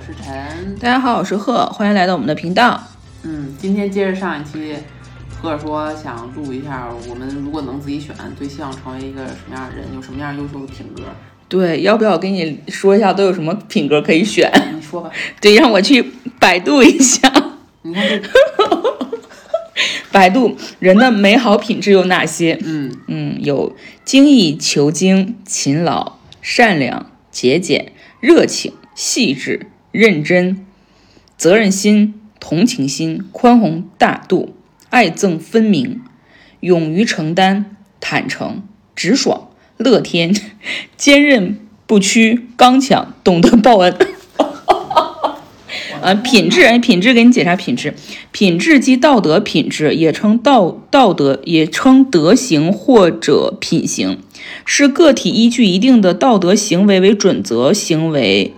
我是陈。大家好，我是贺，欢迎来到我们的频道。嗯，今天接着上一期，贺说想录一下，我们如果能自己选，最希望成为一个什么样的人，有什么样优秀的品格？对，要不要给你说一下都有什么品格可以选？你说吧。对，让我去百度一下。你看这，百度人的美好品质有哪些？嗯嗯，有精益求精、勤劳、善良、节俭、热情、细致、认真、责任心、同情心、宽宏大度、爱憎分明、勇于承担、坦诚、直爽、乐天、坚韧不屈、刚强、懂得报恩。啊，品质，哎，品质，给你解啥品质？品质即道德品质，也称道道德，也称德行或者品行，是个体依据一定的道德行为为准则行为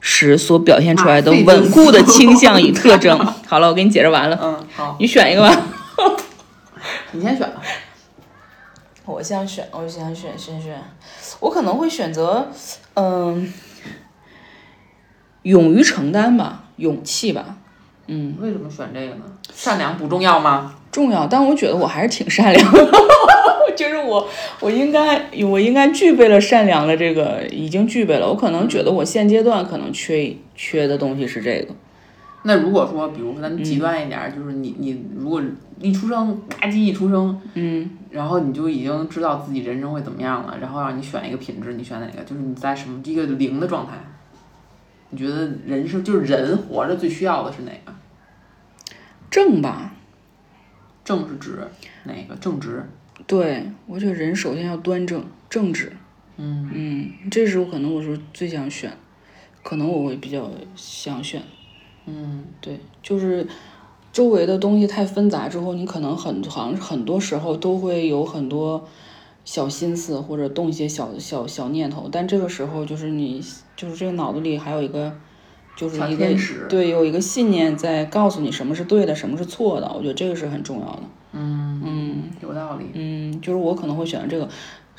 时所表现出来的稳固的倾向与特征。好了，我给你解释完了，嗯，好，你选一个吧。你先选吧。我想选，我想选，先选。我可能会选择，嗯，勇于承担吧，勇气吧。嗯，为什么选这个呢？善良不重要吗？重要，但我觉得我还是挺善良的，就是我，我应该，我应该具备了善良的这个，已经具备了。我可能觉得我现阶段可能缺缺的东西是这个。那如果说，比如说咱极端一点儿，就是你你如果一出生，吧唧一出生，嗯，然后你就已经知道自己人生会怎么样了，然后让你选一个品质，你选哪个？就是你在什么一个零的状态，你觉得人生就是人活着最需要的是哪个？正吧？正是指哪个？正直。对，我觉得人首先要端正、正直。嗯嗯，这时候可能我是最想选，可能我会比较想选。嗯对，就是周围的东西太纷杂之后，你可能很好像很多时候都会有很多小心思或者动一些小小小念头，但这个时候就是你就是这个脑子里还有一个就是一个对有一个信念在告诉你什么是对的，什么是错的，我觉得这个是很重要的。嗯嗯有道理。嗯，就是我可能会选择这个。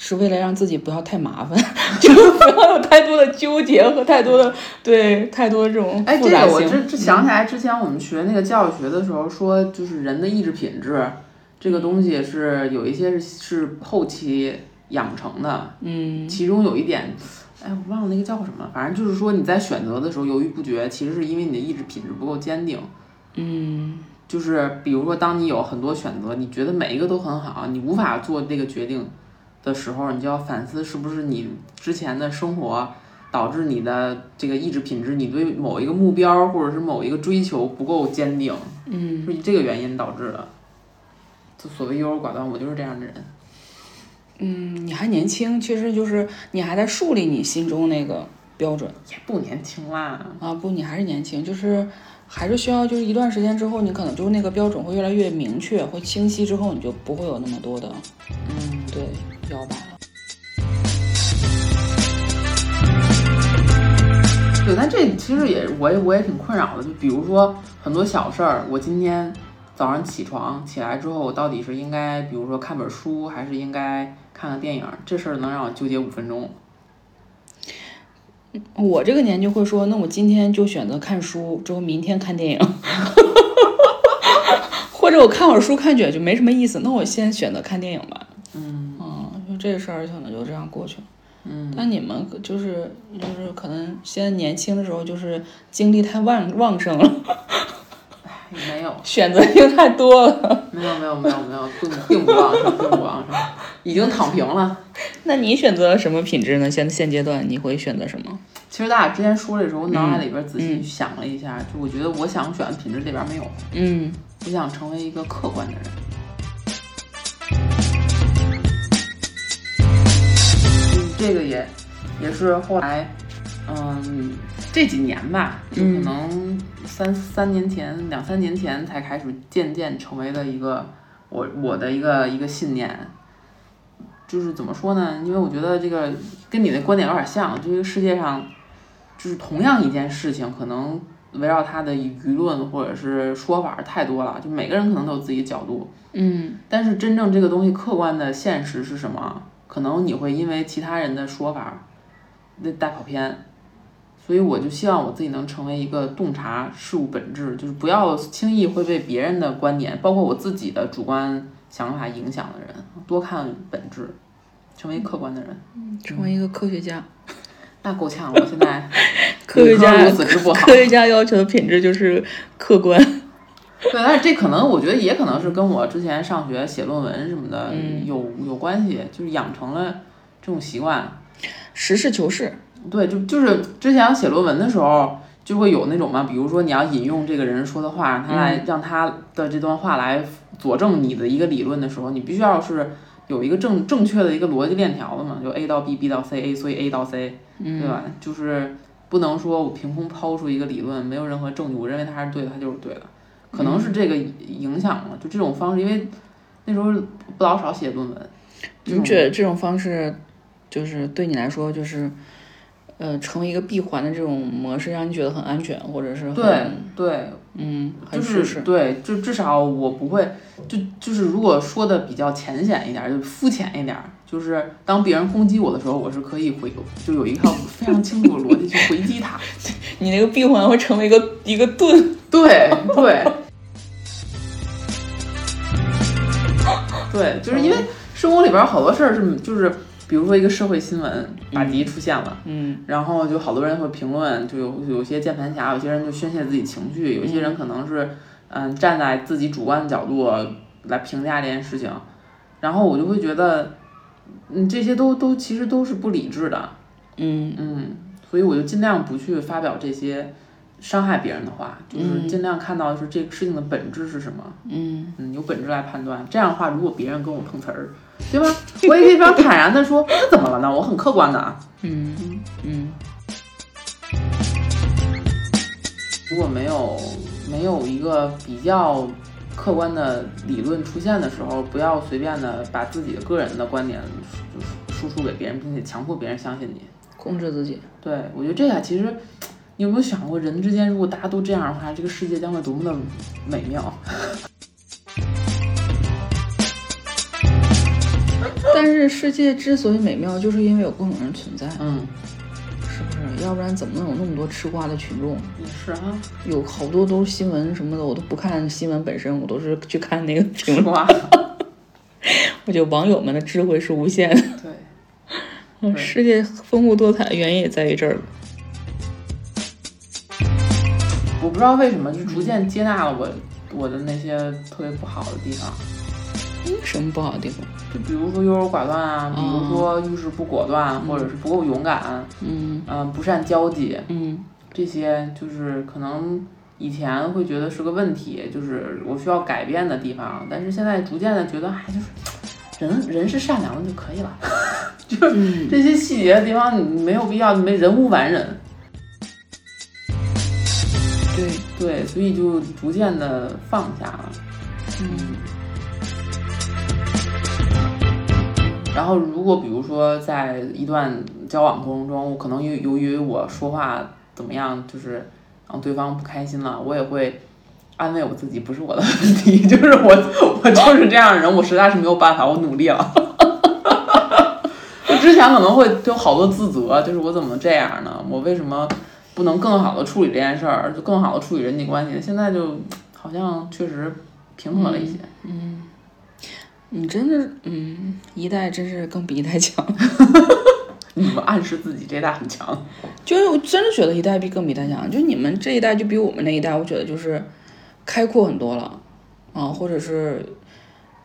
是为了让自己不要太麻烦，就是不要有太多的纠结和太多的对太多的这种哎，这。个我这这想起来，之前我们学那个教育学的时候说，就是人的意志品质这个东西是有一些是是后期养成的，嗯其中有一点，哎，我忘了那个叫什么，反正就是说你在选择的时候犹豫不决，其实是因为你的意志品质不够坚定。嗯就是比如说，当你有很多选择，你觉得每一个都很好，你无法做这个决定的时候，你就要反思是不是你之前的生活导致你的这个意志品质，你对某一个目标或者是某一个追求不够坚定，嗯。是这个原因导致的。就所谓优柔寡断，我就是这样的人。嗯，你还年轻，其实就是你还在树立你心中那个标准也不年轻啦，啊。不，你还是年轻，就是还是需要就是一段时间之后，你可能就是那个标准会越来越明确，会清晰之后，你就不会有那么多的嗯，对摇摆了。对，但这其实也我也我也挺困扰的，就比如说很多小事儿，我今天早上起床起来之后，我到底是应该比如说看本书，还是应该看看电影？这事儿能让我纠结五分钟。我这个年纪会说，那我今天就选择看书，之后明天看电影，或者我看会儿书看久了就没什么意思，那我先选择看电影吧。嗯嗯，就这事儿可能就这样过去了。嗯，但你们就是就是可能现在年轻的时候就是精力太旺旺盛了，没有选择性太多了。没有没有没有没有，并并不旺盛，并不旺盛，已经躺平了。那你选择什么品质呢？现现阶段你会选择什么？其实咱俩之前说的时候，我脑海里边仔细想了一下，就我觉得我想选的品质里边没有，嗯我想成为一个客观的人。嗯，这个也也是后来，嗯，这几年吧，就可能三三年前、两三年前才开始渐渐成为了一个我我的一个一个信念。就是怎么说呢？因为我觉得这个跟你的观点有点像，这个世界上就是同样一件事情，可能围绕它的舆论或者是说法太多了，就每个人可能都有自己的角度。嗯但是真正这个东西客观的现实是什么？可能你会因为其他人的说法，那大跑偏。所以我就希望我自己能成为一个洞察事物本质，就是不要轻易会被别人的观点，包括我自己的主观想法影响的人，多看本质，成为客观的人。成为一个科学家。那够呛了，我现在科学 家理科如此之不好科学家要求的品质就是客观。对，但是这可能我觉得也可能是跟我之前上学写论文什么的嗯有有关系，就是养成了这种习惯。实事求是。对，就就是之前写论文的时候，就会有那种嘛，比如说你要引用这个人说的话，让他来、让他的这段话来佐证你的一个理论的时候，你必须要是有一个正正确的一个逻辑链条的嘛，就 A 到 B，B 到 C，A 所以 A 到 C，对吧？就是不能说我凭空抛出一个理论，没有任何证据，我认为它是对的，它就是对的，可能是这个影响了，就这种方式，因为那时候不老少写论文，这你觉得这种方式，就是对你来说，就是，呃，成为一个闭环的这种模式，让你觉得很安全，或者是很对对，嗯，就是。对，就至少我不会，就就是如果说的比较浅显一点儿，就肤浅一点儿，就是当别人攻击我的时候，我是可以回，就有一套非常清楚的逻辑去回击他。你那个闭环会成为一个一个盾。对对 对，就是因为生活里边儿好多事儿是，就是比如说一个社会新闻打击出现了。嗯。然后就好多人会评论，就有有些键盘侠，有些人就宣泄自己情绪，有些人可能是嗯站在自己主观的角度来评价这件事情，然后我就会觉得，嗯这些都都其实都是不理智的，嗯。嗯，所以我就尽量不去发表这些伤害别人的话，就是尽量看到是这个事情的本质是什么，嗯。嗯，由本质来判断。这样的话，如果别人跟我碰瓷儿，对吧？我也可以非常坦然的说，那怎么了呢？我很客观的啊。嗯嗯如果没有没有一个比较客观的理论出现的时候，不要随便的把自己的个人的观点输输出给别人，并且强迫别人相信你。控制自己。对我觉得这个其实，你有没有想过，人之间如果大家都这样的话，这个世界将会多么的美妙？但是世界之所以美妙，就是因为有各种人存在，嗯，是不是？要不然怎么能有那么多吃瓜的群众？也是哈，有好多都是新闻什么的，我都不看新闻本身，我都是去看那个评论。我觉得网友们的智慧是无限的。对，世界丰富多彩的原因也在于这儿。我不知道为什么就逐渐接纳了我我的那些特别不好的地方。什么不好的地方？就比如说优柔寡断啊，比如说遇事不果断，或者是不够勇敢，嗯。嗯、不善交际，嗯。这些就是可能以前会觉得是个问题，就是我需要改变的地方，但是现在逐渐的觉得，哎，就是人人是善良的就可以了，就是嗯，这些细节的地方你没有必要，没人无完人，对，对，所以就逐渐的放下了。嗯然后，如果比如说在一段交往过程中，我可能由由于我说话怎么样，就是让对方不开心了，我也会安慰我自己，不是我的问题，就是我我就是这样的人，我实在是没有办法，我努力了。我之前可能会有好多自责，就是我怎么这样呢？我为什么不能更好的处理这件事儿，就更好的处理人际关系？现在就好像确实平和了一些。嗯你真的，嗯，一代真是更比一代强。你们暗示自己这代很强，就是我真的觉得一代比更比一代强，就你们这一代就比我们那一代，我觉得就是开阔很多了，啊，或者是，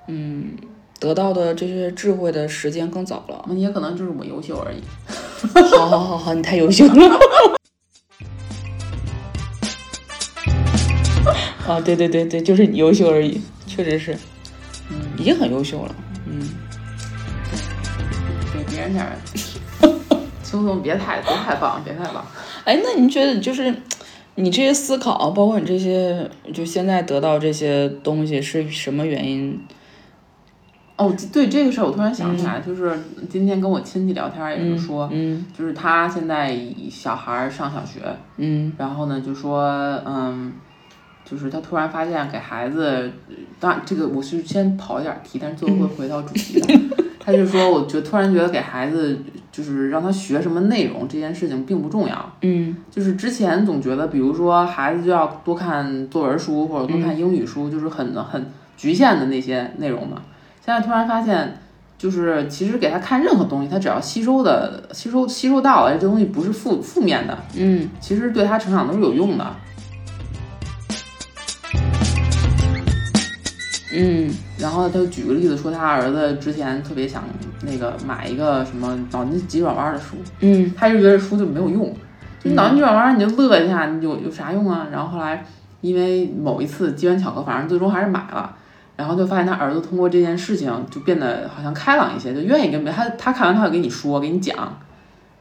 嗯，得到的这些智慧的时间更早了。那也可能就是我优秀而已。好好好好，你太优秀了。啊，对对对对，就是你优秀而已，确实是，嗯，已经很优秀了。嗯，给别人点儿轻松，别太别太棒，别太棒。哎，那您觉得就是你这些思考，包括你这些，就现在得到这些东西是什么原因？哦，对这个事儿，我突然想起来，就是今天跟我亲戚聊天儿也是说，嗯就是他现在小孩儿上小学，嗯然后呢就说，嗯，就是他突然发现给孩子，当然这个我是先跑一点儿题，但是最后会回到主题的。他就说，我觉突然觉得给孩子就是让他学什么内容这件事情并不重要。嗯就是之前总觉得，比如说孩子就要多看作文书或者多看英语书，就是很很局限的那些内容嘛。现在突然发现，就是其实给他看任何东西，他只要吸收的吸收吸收到了，这东西不是负负面的，嗯其实对他成长都是有用的。嗯然后他就举个例子说，他儿子之前特别想那个买一个什么脑筋急转弯的书，嗯他就觉得书就没有用，就脑筋急转弯你就乐一下，你有有啥用啊？然后后来因为某一次机缘巧合，反正最终还是买了，然后就发现他儿子通过这件事情就变得好像开朗一些，就愿意跟别他他看完他会给你说，给你讲。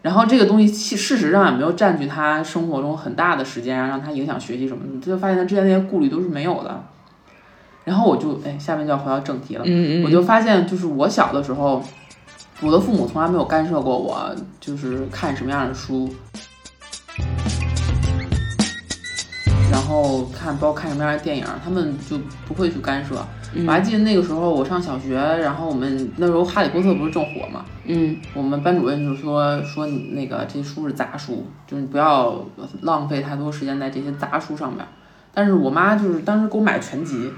然后这个东西其事实上也没有占据他生活中很大的时间，让他影响学习什么的，他就发现他之前那些顾虑都是没有的。然后我就哎，下面就要回到正题了。嗯嗯我就发现，就是我小的时候，我的父母从来没有干涉过我，就是看什么样的书，然后看包括看什么样的电影，他们就不会去干涉。我还记得那个时候我上小学，然后我们那时候《哈利波特》不是正火嘛，嗯我们班主任就说说你那个这书是杂书，就是你不要浪费太多时间在这些杂书上面。但是我妈就是当时给我买全集，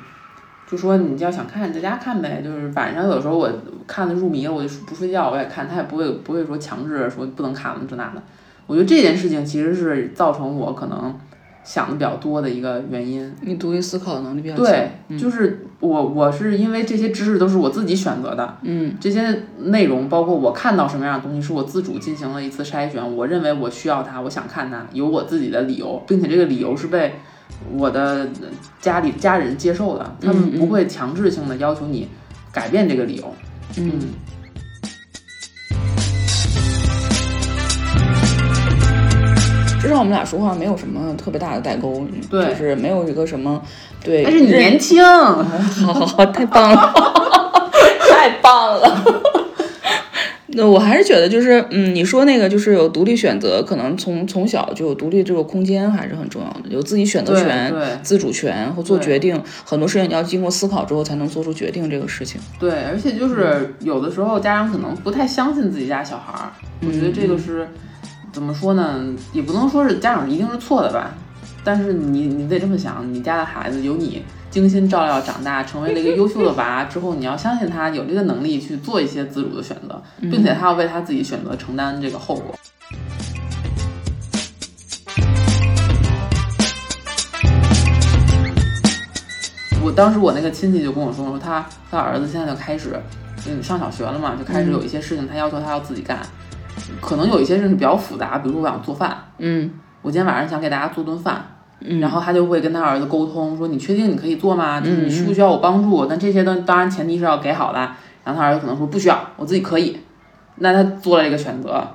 就说你要想看你在家看呗，就是晚上有时候我看的入迷了，我就不睡觉我也看，他也不会不会说强制说不能看了这那的。我觉得这件事情其实是造成我可能想的比较多的一个原因。你独立思考能力比较强。对，就是我我是因为这些知识都是我自己选择的，嗯这些内容包括我看到什么样的东西，是我自主进行了一次筛选。我认为我需要它，我想看它，有我自己的理由，并且这个理由是被我的家里家人接受的，他们不会强制性的要求你改变这个理由。嗯。至少我们俩说话没有什么特别大的代沟，对就是没有一个什么对。但是你年轻，好好好，太棒了，太棒了。那我还是觉得，就是嗯，你说那个就是有独立选择，可能从从小就有独立这个空间，还是很重要的，有自己选择权、对自主权和做决定。很多事情你要经过思考之后才能做出决定，这个事情。对，而且就是有的时候家长可能不太相信自己家小孩儿，我觉得这个是怎么说呢？也不能说是家长一定是错的吧，但是你你得这么想，你家的孩子有你精心照料长大，成为了一个优秀的娃之后，你要相信他有这个能力去做一些自主的选择，并且他要为他自己选择承担这个后果。我当时我那个亲戚就跟我说说他他儿子现在就开始，嗯，上小学了嘛，就开始有一些事情他要求他要自己干，可能有一些事情比较复杂，比如说我想做饭，嗯我今天晚上想给大家做顿饭，嗯然后他就会跟他儿子沟通说你确定你可以做吗？就是你需不需要我帮助？但这些都当然前提是要给好的。然后他儿子可能说不需要，我自己可以。那他做了这个选择，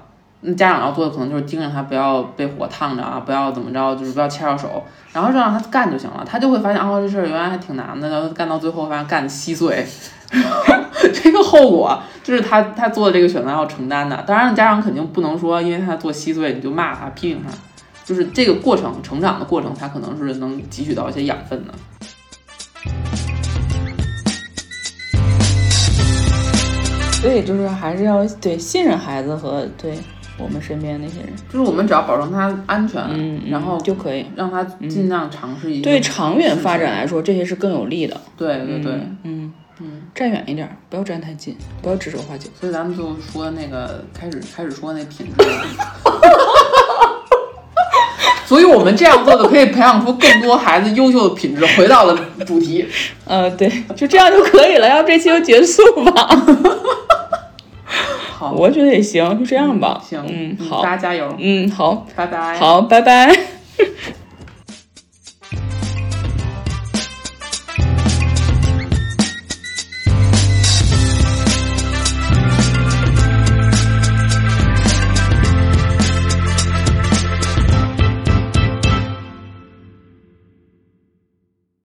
那家长要做的可能就是盯着他不要被火烫着啊，不要怎么着，就是不要切着手，然后就让他干就行了。他就会发现哦，这事儿原来还挺难的，然后干到最后发现干的稀碎。这个后果就是他他做的这个选择要承担的。当然，家长肯定不能说因为他做稀碎你就骂他批评他，就是这个过程成长的过程，他可能是能汲取到一些养分的。所以就是还是要对信任孩子和对我们身边那些人，就是我们只要保证他安全，嗯，然后就可以。让他尽量尝试一些。对长远发展来说，这些是更有利的。对对对，嗯嗯，站远一点，不要站太近，不要指手画脚。所以咱们就说那个开始开始说那品质。所以我们这样做的可以培养出更多孩子优秀的品质。回到了主题，呃，对，就这样就可以了。要不这期就结束吧？好，我觉得也行，就这样吧。行，嗯，好，大家加油，嗯，好，拜拜，好，拜拜。